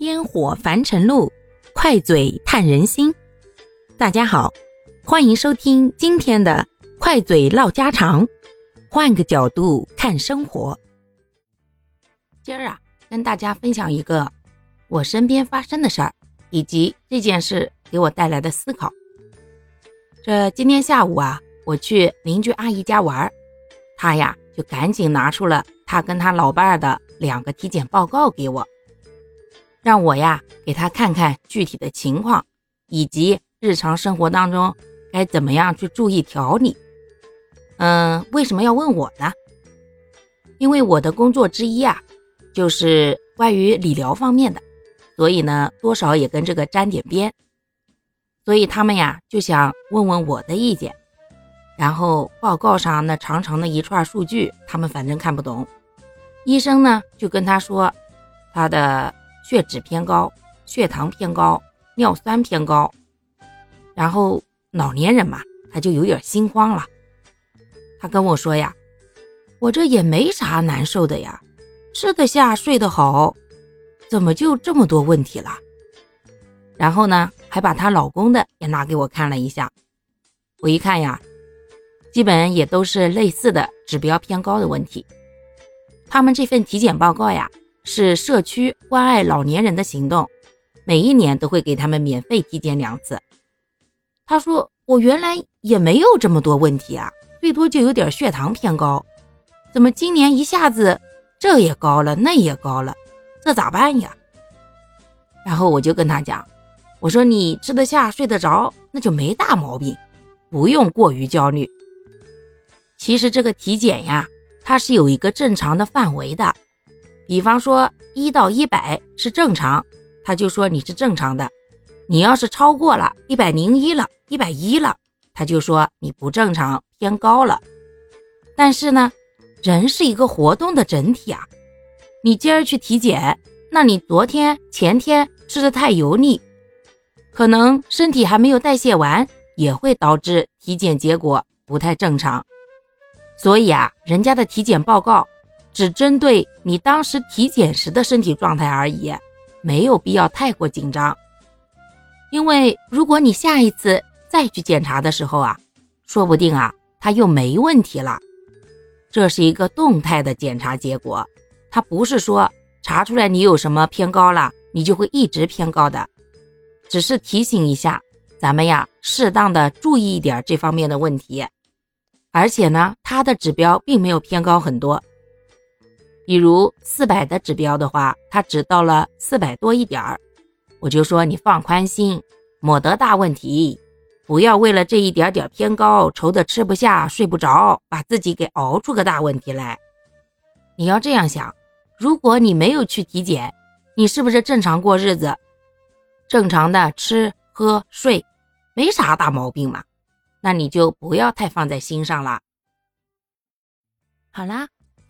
烟火凡尘路，快嘴探人心。大家好，欢迎收听今天的快嘴唠家常，换个角度看生活。今儿啊，跟大家分享一个我身边发生的事儿，以及这件事给我带来的思考。这今天下午啊，我去邻居阿姨家玩儿，她呀就赶紧拿出了她跟她老伴儿的两个体检报告给我。让我呀给他看看具体的情况，以及日常生活当中该怎么样去注意调理。嗯，为什么要问我呢？因为我的工作之一啊，就是关于理疗方面的，所以呢，多少也跟这个沾点边。所以他们呀就想问问我的意见。然后报告上那长长的一串数据，他们反正看不懂。医生呢就跟他说，他的。血脂偏高，血糖偏高，尿酸偏高，然后老年人嘛，他就有点心慌了。他跟我说呀：“我这也没啥难受的呀，吃得下，睡得好，怎么就这么多问题了？”然后呢，还把她老公的也拿给我看了一下。我一看呀，基本也都是类似的指标偏高的问题。他们这份体检报告呀。是社区关爱老年人的行动，每一年都会给他们免费体检两次。他说：“我原来也没有这么多问题啊，最多就有点血糖偏高，怎么今年一下子这也高了，那也高了，这咋办呀？”然后我就跟他讲：“我说你吃得下、睡得着，那就没大毛病，不用过于焦虑。其实这个体检呀，它是有一个正常的范围的。”比方说一到一百是正常，他就说你是正常的。你要是超过了一百零一了，一百一了，他就说你不正常，偏高了。但是呢，人是一个活动的整体啊。你今儿去体检，那你昨天前天吃的太油腻，可能身体还没有代谢完，也会导致体检结果不太正常。所以啊，人家的体检报告。只针对你当时体检时的身体状态而已，没有必要太过紧张。因为如果你下一次再去检查的时候啊，说不定啊它又没问题了。这是一个动态的检查结果，它不是说查出来你有什么偏高了，你就会一直偏高的。只是提醒一下咱们呀，适当的注意一点这方面的问题。而且呢，它的指标并没有偏高很多。比如四百的指标的话，他只到了四百多一点儿，我就说你放宽心，没得大问题，不要为了这一点点偏高，愁得吃不下睡不着，把自己给熬出个大问题来。你要这样想，如果你没有去体检，你是不是正常过日子，正常的吃喝睡，没啥大毛病嘛？那你就不要太放在心上了。好啦。